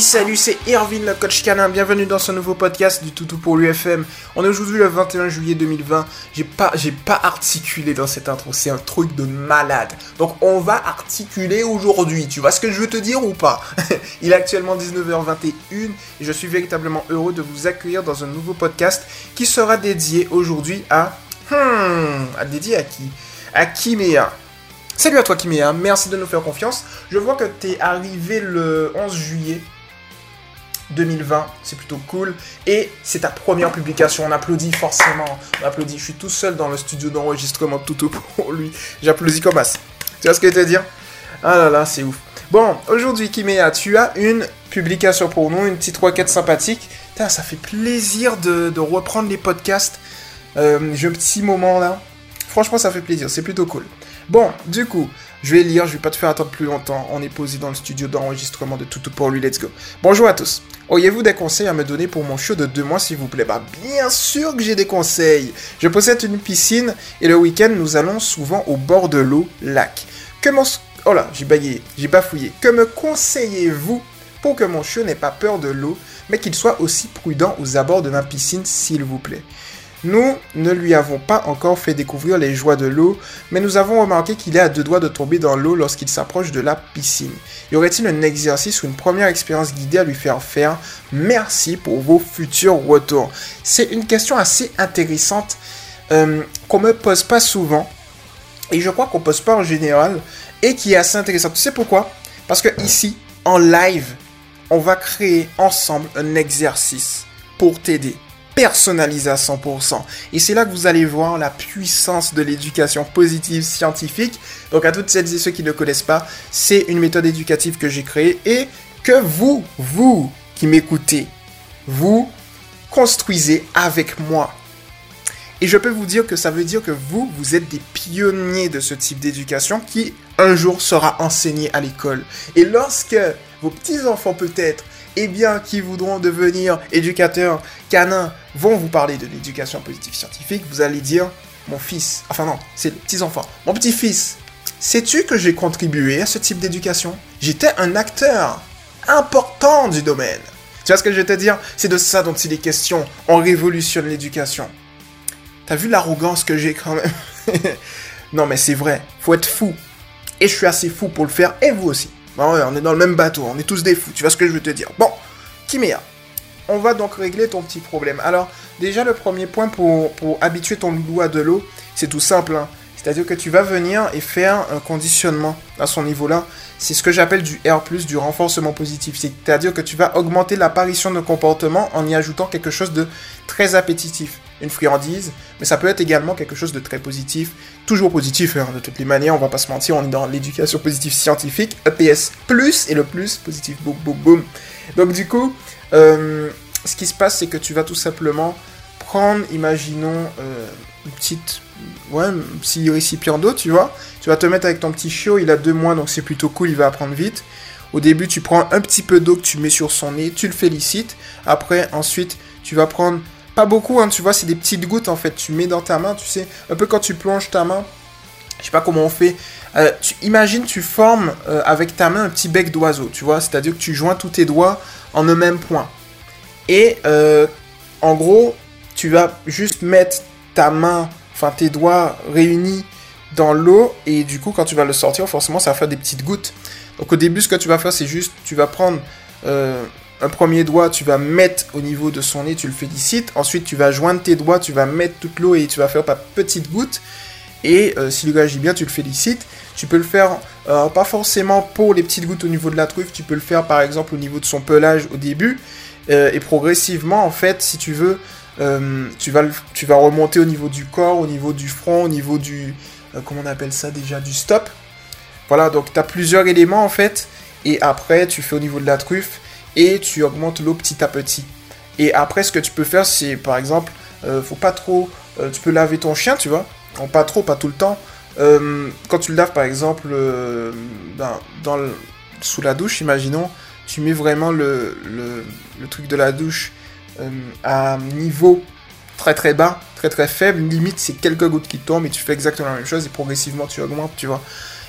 Salut, c'est Irvine le coach canin, bienvenue dans ce nouveau podcast du Toutou pour l'UFM. On est aujourd'hui le 21 juillet 2020, j'ai pas, j'ai pas articulé dans cette intro, c'est un truc de malade. Donc on va articuler aujourd'hui, tu vois ce que je veux te dire ou pas? Il est actuellement 19h21 et je suis véritablement heureux de vous accueillir dans un nouveau podcast qui sera dédié aujourd'hui à... Hmm, à dédié à qui? À Kimea. Salut à toi Kimea, merci de nous faire confiance. Je vois que tu es arrivé le 11 juillet 2020, c'est plutôt cool. Et c'est ta première publication, on applaudit forcément, on applaudit. Je suis tout seul dans le studio d'enregistrement tout pour lui. J'applaudis comme as. Tu vois ce que je veux dire? Ah là là, c'est ouf. Bon, aujourd'hui Kimea, tu as une publication pour nous, une petite requête sympathique. Ça fait plaisir de, reprendre les podcasts. Euh, J'ai un petit moment là. Franchement, ça fait plaisir, c'est plutôt cool. Bon, du coup, je vais lire, je vais pas te faire attendre plus longtemps. On est posé dans le studio d'enregistrement de Toutou pour lui, let's go. Bonjour à tous. Auriez-vous des conseils à me donner pour mon chiot de deux mois, s'il vous plaît? Bah, bien sûr que j'ai des conseils. Je possède une piscine et le week-end, nous allons souvent au bord de l'eau, lac. Que. Oh là, j'ai j'ai bafouillé. Que me conseillez-vous pour que mon chiot n'ait pas peur de l'eau, mais qu'il soit aussi prudent aux abords de ma piscine, s'il vous plaît? Nous ne lui avons pas encore fait découvrir les joies de l'eau, mais nous avons remarqué qu'il est à deux doigts de tomber dans l'eau lorsqu'il s'approche de la piscine. Y aurait-il un exercice ou une première expérience guidée à lui faire faire? Merci pour vos futurs retours. C'est une question assez intéressante euh, qu'on me pose pas souvent, et je crois qu'on pose pas en général, et qui est assez intéressante. Tu sais pourquoi? Parce que ici, en live, on va créer ensemble un exercice pour t'aider personnalisé à 100%. Et c'est là que vous allez voir la puissance de l'éducation positive scientifique. Donc à toutes celles et ceux qui ne connaissent pas, c'est une méthode éducative que j'ai créée et que vous, vous qui m'écoutez, vous construisez avec moi. Et je peux vous dire que ça veut dire que vous, vous êtes des pionniers de ce type d'éducation qui un jour sera enseigné à l'école. Et lorsque vos petits-enfants peut-être eh bien, qui voudront devenir éducateurs canins vont vous parler de l'éducation positive scientifique, vous allez dire, mon fils, enfin non, c'est les petits-enfants, mon petit-fils, sais-tu que j'ai contribué à ce type d'éducation? J'étais un acteur important du domaine. Tu vois ce que je vais te dire? C'est de ça dont il est question. On révolutionne l'éducation. T'as vu l'arrogance que j'ai quand même? Non mais c'est vrai, faut être fou. Et je suis assez fou pour le faire, et vous aussi. Bah on est dans le même bateau, on est tous des fous, tu vois ce que je veux te dire. Bon, Kimea, on va donc régler ton petit problème. Alors, déjà, le premier point pour, habituer ton loulou à de l'eau, c'est tout simple. Hein. C'est-à-dire que tu vas venir et faire un conditionnement à son niveau-là. C'est ce que j'appelle du R+, du renforcement positif. C'est-à-dire que tu vas augmenter l'apparition de comportement en y ajoutant quelque chose de très appétitif. Une friandise, mais ça peut être également quelque chose de très positif. Toujours positif, hein, de toutes les manières, on va pas se mentir, on est dans l'éducation positive scientifique. EPS+, et le plus, positif, boum, boum, boum. Donc du coup, euh, ce qui se passe, c'est que tu vas tout simplement prendre, imaginons, euh, une petite ouais, un petit récipient d'eau, tu vois. Tu vas te mettre avec ton petit chiot, il a deux mois, donc c'est plutôt cool, il va apprendre vite. Au début, tu prends un petit peu d'eau que tu mets sur son nez, tu le félicites. Après, ensuite, tu vas prendre, pas beaucoup, hein, tu vois, c'est des petites gouttes en fait. Tu mets dans ta main, tu sais, un peu quand tu plonges ta main. Je sais pas comment on fait. Euh, tu, imagine, tu formes euh, avec ta main un petit bec d'oiseau, tu vois. C'est-à-dire que tu joins tous tes doigts en un même point. Et euh, en gros, tu vas juste mettre ta main enfin tes doigts réunis dans l'eau et du coup quand tu vas le sortir forcément ça va faire des petites gouttes. Donc au début ce que tu vas faire c'est juste tu vas prendre un premier doigt, tu vas mettre au niveau de son nez, tu le félicites. Ensuite tu vas joindre tes doigts, tu vas mettre toute l'eau et tu vas faire pas petites gouttes. Et euh, si le réagit bien, tu le félicites. Tu peux le faire, euh, pas forcément pour les petites gouttes au niveau de la truffe, tu peux le faire par exemple au niveau de son pelage au début. et progressivement, en fait, si tu veux, euh, tu, vas, tu vas remonter au niveau du corps, au niveau du front, au niveau du... Euh, comment on appelle ça déjà Du stop. Voilà, donc tu as plusieurs éléments en fait. Et après, tu fais au niveau de la truffe et tu augmentes l'eau petit à petit. Et après, ce que tu peux faire, c'est par exemple, euh, faut pas trop... tu peux laver ton chien, tu vois. pas trop, pas tout le temps. quand tu le laves, par exemple, dans, sous la douche, imaginons, tu mets vraiment le, le, truc de la douche euh, à niveau très très bas, très très faible. Limite, c'est quelques gouttes qui tombent et tu fais exactement la même chose et progressivement tu augmentes, tu vois.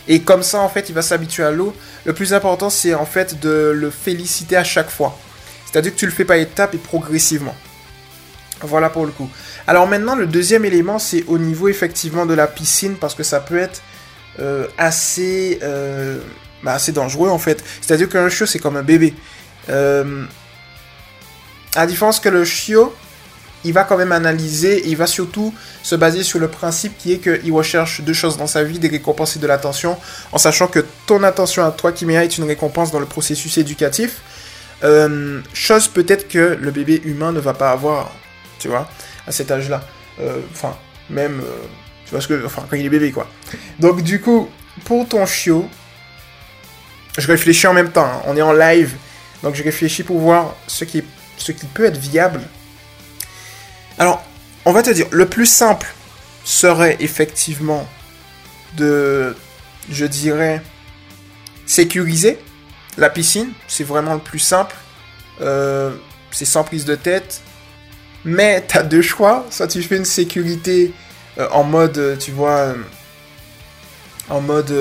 Et comme ça, en fait, il va s'habituer à l'eau. Le plus important, c'est en fait de le féliciter à chaque fois. C'est-à-dire que tu le fais pas étape et progressivement. Voilà pour le coup. Alors maintenant, le deuxième élément, c'est au niveau effectivement de la piscine, parce que ça peut être euh, assez, euh, bah, assez dangereux en fait. C'est-à-dire qu'un chiot, c'est comme un bébé. Euh, à la différence que le chiot, il va quand même analyser, il va surtout se baser sur le principe qui est qu'il recherche deux choses dans sa vie, des récompenses et de l'attention, en sachant que ton attention à toi qui mérite une récompense dans le processus éducatif, euh, chose peut-être que le bébé humain ne va pas avoir, tu vois, à cet âge-là. Euh, enfin, même, euh, tu vois ce que, quand il est bébé, quoi. Donc du coup, pour ton chiot, je réfléchis en même temps, hein. on est en live, donc je réfléchis pour voir ce qui, ce qui peut être viable alors, on va te dire, le plus simple serait effectivement de, je dirais, sécuriser la piscine. C'est vraiment le plus simple. Euh, c'est sans prise de tête. Mais tu as deux choix. Soit tu fais une sécurité euh, en mode, tu vois, euh, en mode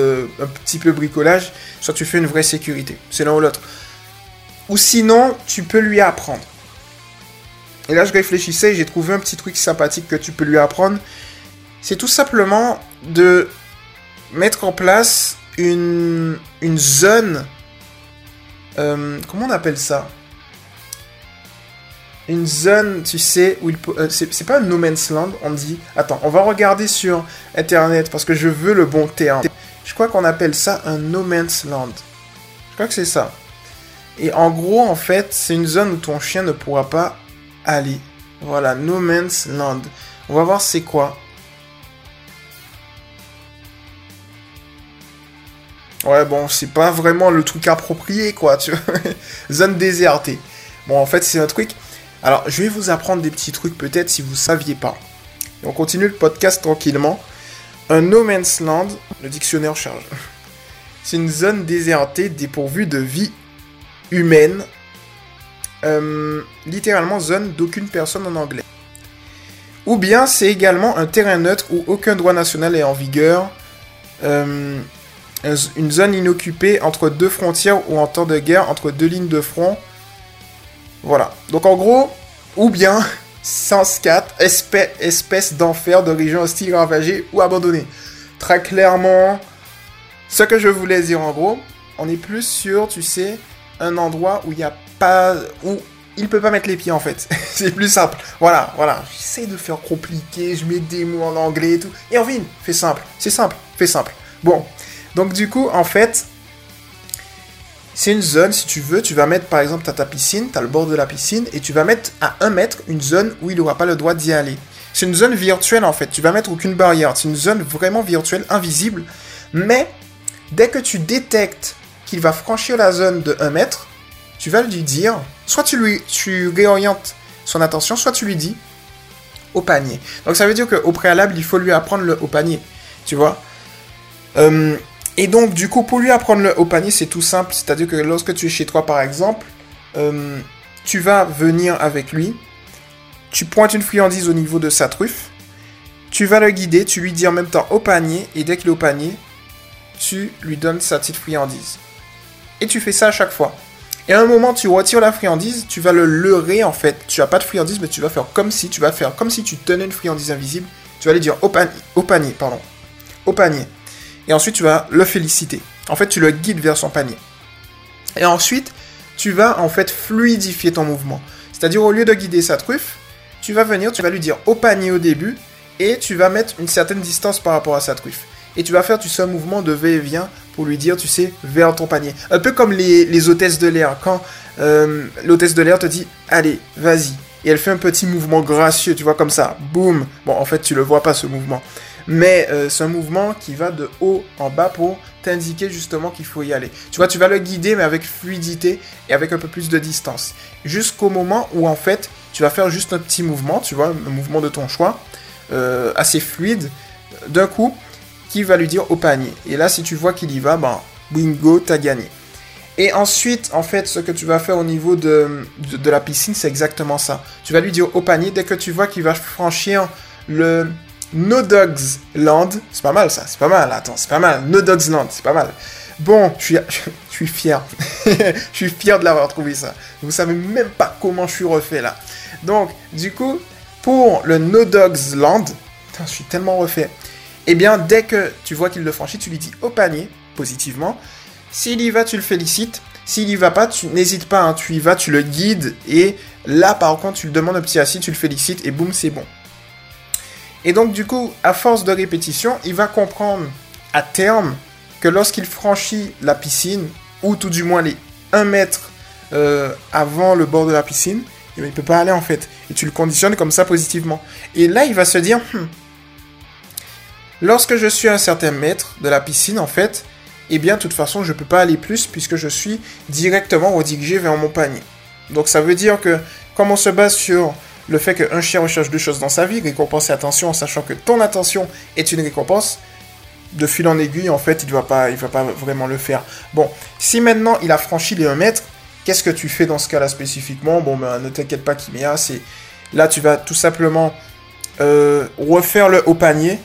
un petit peu bricolage. Soit tu fais une vraie sécurité. C'est l'un ou l'autre. Ou sinon, tu peux lui apprendre. Et là, je réfléchissais et j'ai trouvé un petit truc sympathique que tu peux lui apprendre. C'est tout simplement de mettre en place une, une zone. Euh, comment on appelle ça? Une zone, tu sais, où il. Euh, c'est pas un no man's land, on dit. Attends, on va regarder sur internet parce que je veux le bon terme. Je crois qu'on appelle ça un no man's land. Je crois que c'est ça. Et en gros, en fait, c'est une zone où ton chien ne pourra pas Allez, voilà, No Man's Land. On va voir c'est quoi. Ouais, bon, c'est pas vraiment le truc approprié, quoi, tu vois. Zone désertée. Bon, en fait, c'est un truc... Alors, je vais vous apprendre des petits trucs, peut-être, si vous saviez pas. on continue le podcast tranquillement. Un No Man's Land, le dictionnaire charge. C'est une zone désertée dépourvue de vie humaine euh, littéralement zone d'aucune personne en anglais. Ou bien c'est également un terrain neutre où aucun droit national est en vigueur. Euh, une zone inoccupée entre deux frontières ou en temps de guerre entre deux lignes de front. Voilà. Donc en gros, ou bien sens 4, espèce, espèce d'enfer de région hostile ravagée ou abandonnée. Très clairement, ce que je voulais dire en gros, on est plus sur, tu sais, un endroit où il n'y a pas. où il peut pas mettre les pieds en fait. c'est plus simple. Voilà, voilà. J'essaie de faire compliqué, je mets des mots en anglais et tout. Et Erwin, fais simple. C'est simple, fais simple. Bon. Donc du coup, en fait, c'est une zone, si tu veux, tu vas mettre par exemple, ta piscine, tu as le bord de la piscine, et tu vas mettre à un mètre une zone où il n'aura pas le droit d'y aller. C'est une zone virtuelle en fait, tu vas mettre aucune barrière, c'est une zone vraiment virtuelle, invisible, mais dès que tu détectes va franchir la zone de 1 mètre, tu vas lui dire, soit tu lui tu réorientes son attention, soit tu lui dis au panier. Donc ça veut dire qu'au préalable, il faut lui apprendre le au panier, tu vois. Euh, et donc du coup, pour lui apprendre le au panier, c'est tout simple. C'est-à-dire que lorsque tu es chez toi, par exemple, euh, tu vas venir avec lui, tu pointes une friandise au niveau de sa truffe, tu vas le guider, tu lui dis en même temps au panier, et dès qu'il est au panier, tu lui donnes sa petite friandise. Et tu fais ça à chaque fois. Et à un moment, tu retires la friandise, tu vas le leurrer en fait. Tu n'as pas de friandise, mais tu vas faire comme si, tu vas faire comme si tu tenais une friandise invisible. Tu vas lui dire au panier, au panier, pardon, au panier. Et ensuite, tu vas le féliciter. En fait, tu le guides vers son panier. Et ensuite, tu vas en fait fluidifier ton mouvement. C'est-à-dire, au lieu de guider sa truffe, tu vas venir, tu vas lui dire au panier au début, et tu vas mettre une certaine distance par rapport à sa truffe. Et tu vas faire, tu un mouvement de va-et-vient pour lui dire, tu sais, vers ton panier. Un peu comme les, hôtesses de l'air. Quand euh, l'hôtesse de l'air te dit, allez, vas-y. Et elle fait un petit mouvement gracieux, tu vois, comme ça. Boum. Bon, en fait, tu le vois pas, ce mouvement. Mais euh, c'est un mouvement qui va de haut en bas pour t'indiquer justement qu'il faut y aller. Tu vois, tu vas le guider, mais avec fluidité et avec un peu plus de distance. Jusqu'au moment où, en fait, tu vas faire juste un petit mouvement, tu vois, un mouvement de ton choix, euh, assez fluide. D'un coup, qui va lui dire au panier. Et là, si tu vois qu'il y va, ben, bingo, t'as gagné. Et ensuite, en fait, ce que tu vas faire au niveau de, de, la piscine, c'est exactement ça. Tu vas lui dire au panier, dès que tu vois qu'il va franchir le No Dogs Land, c'est pas mal ça, c'est pas mal, attends, c'est pas mal. No Dogs Land, c'est pas mal. Bon, je suis, je suis fier. je suis fier de l'avoir trouvé ça. Vous savez même pas comment je suis refait là. Donc, du coup, pour le No Dogs Land, je suis tellement refait. Eh bien, dès que tu vois qu'il le franchit, tu lui dis au panier, positivement, s'il y va, tu le félicites. S'il y va pas, tu n'hésites pas, hein, tu y vas, tu le guides. Et là, par contre, tu le demandes au petit assis, tu le félicites et boum, c'est bon. Et donc, du coup, à force de répétition, il va comprendre à terme que lorsqu'il franchit la piscine, ou tout du moins les 1 mètre euh, avant le bord de la piscine, eh il ne peut pas aller en fait. Et tu le conditionnes comme ça positivement. Et là, il va se dire, hmm, lorsque je suis un certain mètre de la piscine, en fait, eh bien, de toute façon, je ne peux pas aller plus puisque je suis directement redirigé vers mon panier. Donc, ça veut dire que, comme on se base sur le fait qu'un chien recherche deux choses dans sa vie, récompense et attention, en sachant que ton attention est une récompense, de fil en aiguille, en fait, il ne va, pas, va pas vraiment le faire. Bon, si maintenant il a franchi les 1 mètre, qu'est-ce que tu fais dans ce cas-là spécifiquement? Bon, ben, ne t'inquiète pas, Kimia, c'est... Là, tu vas tout simplement euh, refaire le haut panier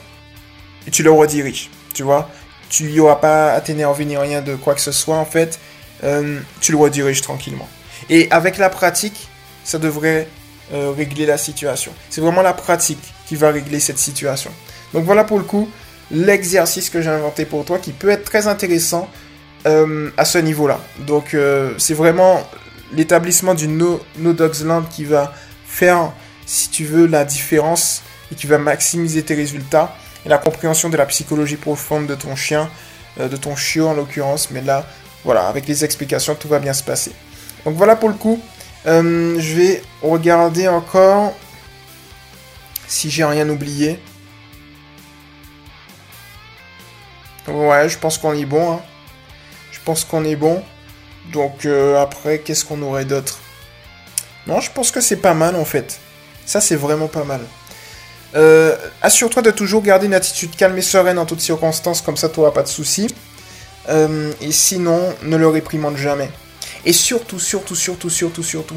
et tu le rediriges, tu vois tu n'y auras pas à t'énerver ni rien de quoi que ce soit en fait. Euh, tu le rediriges tranquillement. Et avec la pratique, ça devrait euh, régler la situation. C'est vraiment la pratique qui va régler cette situation. Donc voilà pour le coup l'exercice que j'ai inventé pour toi qui peut être très intéressant euh, à ce niveau-là. Donc c'est vraiment l'établissement du no, no Dogs Land qui va faire, si tu veux, la différence et qui va maximiser tes résultats la compréhension de la psychologie profonde de ton chien, euh, de ton chiot en l'occurrence. Mais là, voilà, avec les explications, tout va bien se passer. Donc voilà pour le coup. Euh, je vais regarder encore si j'ai rien oublié. Ouais, je pense qu'on est bon. Hein. Je pense qu'on est bon. Donc euh, après, qu'est-ce qu'on aurait d'autre? Non, je pense que c'est pas mal en fait. Ça, c'est vraiment pas mal. Euh, assure-toi de toujours garder une attitude calme et sereine en toutes circonstances, comme ça tu n'auras pas de soucis. Euh, et sinon, ne le réprimande jamais. Et surtout, surtout, surtout, surtout, surtout,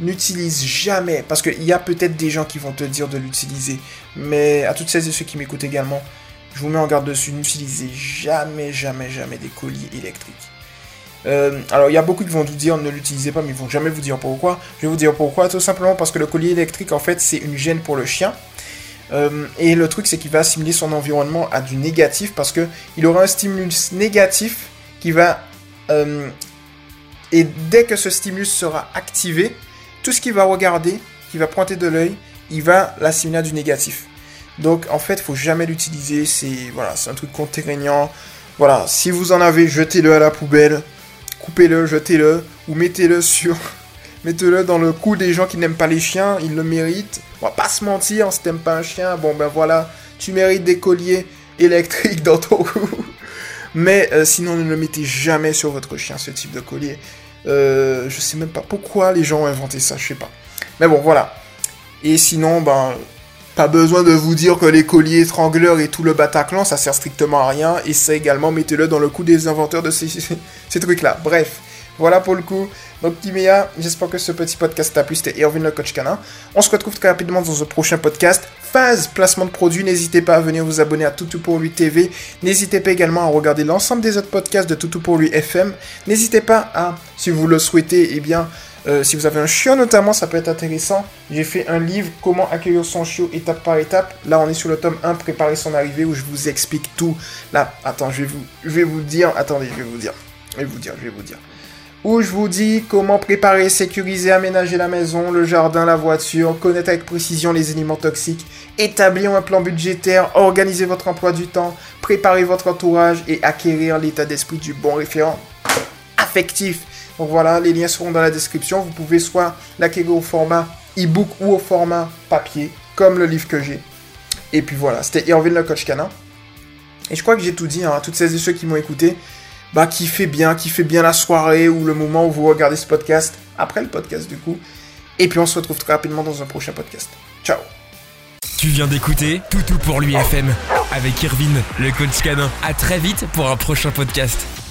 n'utilise jamais, parce qu'il y a peut-être des gens qui vont te dire de l'utiliser, mais à toutes celles et ceux qui m'écoutent également, je vous mets en garde dessus, n'utilisez jamais, jamais, jamais des colliers électriques. Euh, alors, il y a beaucoup qui vont vous dire ne l'utilisez pas, mais ils vont jamais vous dire pourquoi. Je vais vous dire pourquoi, tout simplement parce que le collier électrique, en fait, c'est une gêne pour le chien. Euh, et le truc, c'est qu'il va assimiler son environnement à du négatif parce que il aura un stimulus négatif qui va. Euh, et dès que ce stimulus sera activé, tout ce qu'il va regarder, qui va pointer de l'œil, il va l'assimiler à du négatif. Donc en fait, faut jamais l'utiliser. C'est voilà, un truc contraignant. Voilà, si vous en avez, jetez-le à la poubelle, coupez-le, jetez-le, ou mettez-le sur mettez-le dans le cou des gens qui n'aiment pas les chiens, ils le méritent. Pas se mentir, si t'aimes pas un chien, bon ben voilà, tu mérites des colliers électriques dans ton cou. Mais euh, sinon, ne le mettez jamais sur votre chien, ce type de collier. Euh, je sais même pas pourquoi les gens ont inventé ça, je sais pas. Mais bon, voilà. Et sinon, ben, pas besoin de vous dire que les colliers étrangleurs et tout le Bataclan, ça sert strictement à rien. Et ça également, mettez-le dans le cou des inventeurs de ces, ces trucs-là. Bref, voilà pour le coup. Donc Timéa, j'espère que ce petit podcast t'a plu. C'était Irvin le coach canin. On se retrouve très rapidement dans un prochain podcast. Phase placement de produits. N'hésitez pas à venir vous abonner à Toutou pour lui TV. N'hésitez pas également à regarder l'ensemble des autres podcasts de Toutou pour lui FM. N'hésitez pas à, si vous le souhaitez, eh bien, euh, si vous avez un chiot notamment, ça peut être intéressant. J'ai fait un livre Comment accueillir son chiot étape par étape. Là, on est sur le tome 1, Préparer son arrivée, où je vous explique tout. Là, attends, je vais vous, je vais vous dire. Attendez, je vais vous dire. Je vais vous dire, je vais vous dire où je vous dis comment préparer, sécuriser, aménager la maison, le jardin, la voiture, connaître avec précision les éléments toxiques, établir un plan budgétaire, organiser votre emploi du temps, préparer votre entourage et acquérir l'état d'esprit du bon référent affectif. Donc voilà, les liens seront dans la description. Vous pouvez soit l'acquérir au format e-book ou au format papier, comme le livre que j'ai. Et puis voilà, c'était Irvin le coach canin. Et je crois que j'ai tout dit hein, à toutes celles et ceux qui m'ont écouté bah, qui fait bien, qui fait bien la soirée ou le moment où vous regardez ce podcast, après le podcast du coup. Et puis on se retrouve très rapidement dans un prochain podcast. Ciao Tu viens d'écouter Toutou pour l'UFM avec Irvine, le coach canin. À très vite pour un prochain podcast.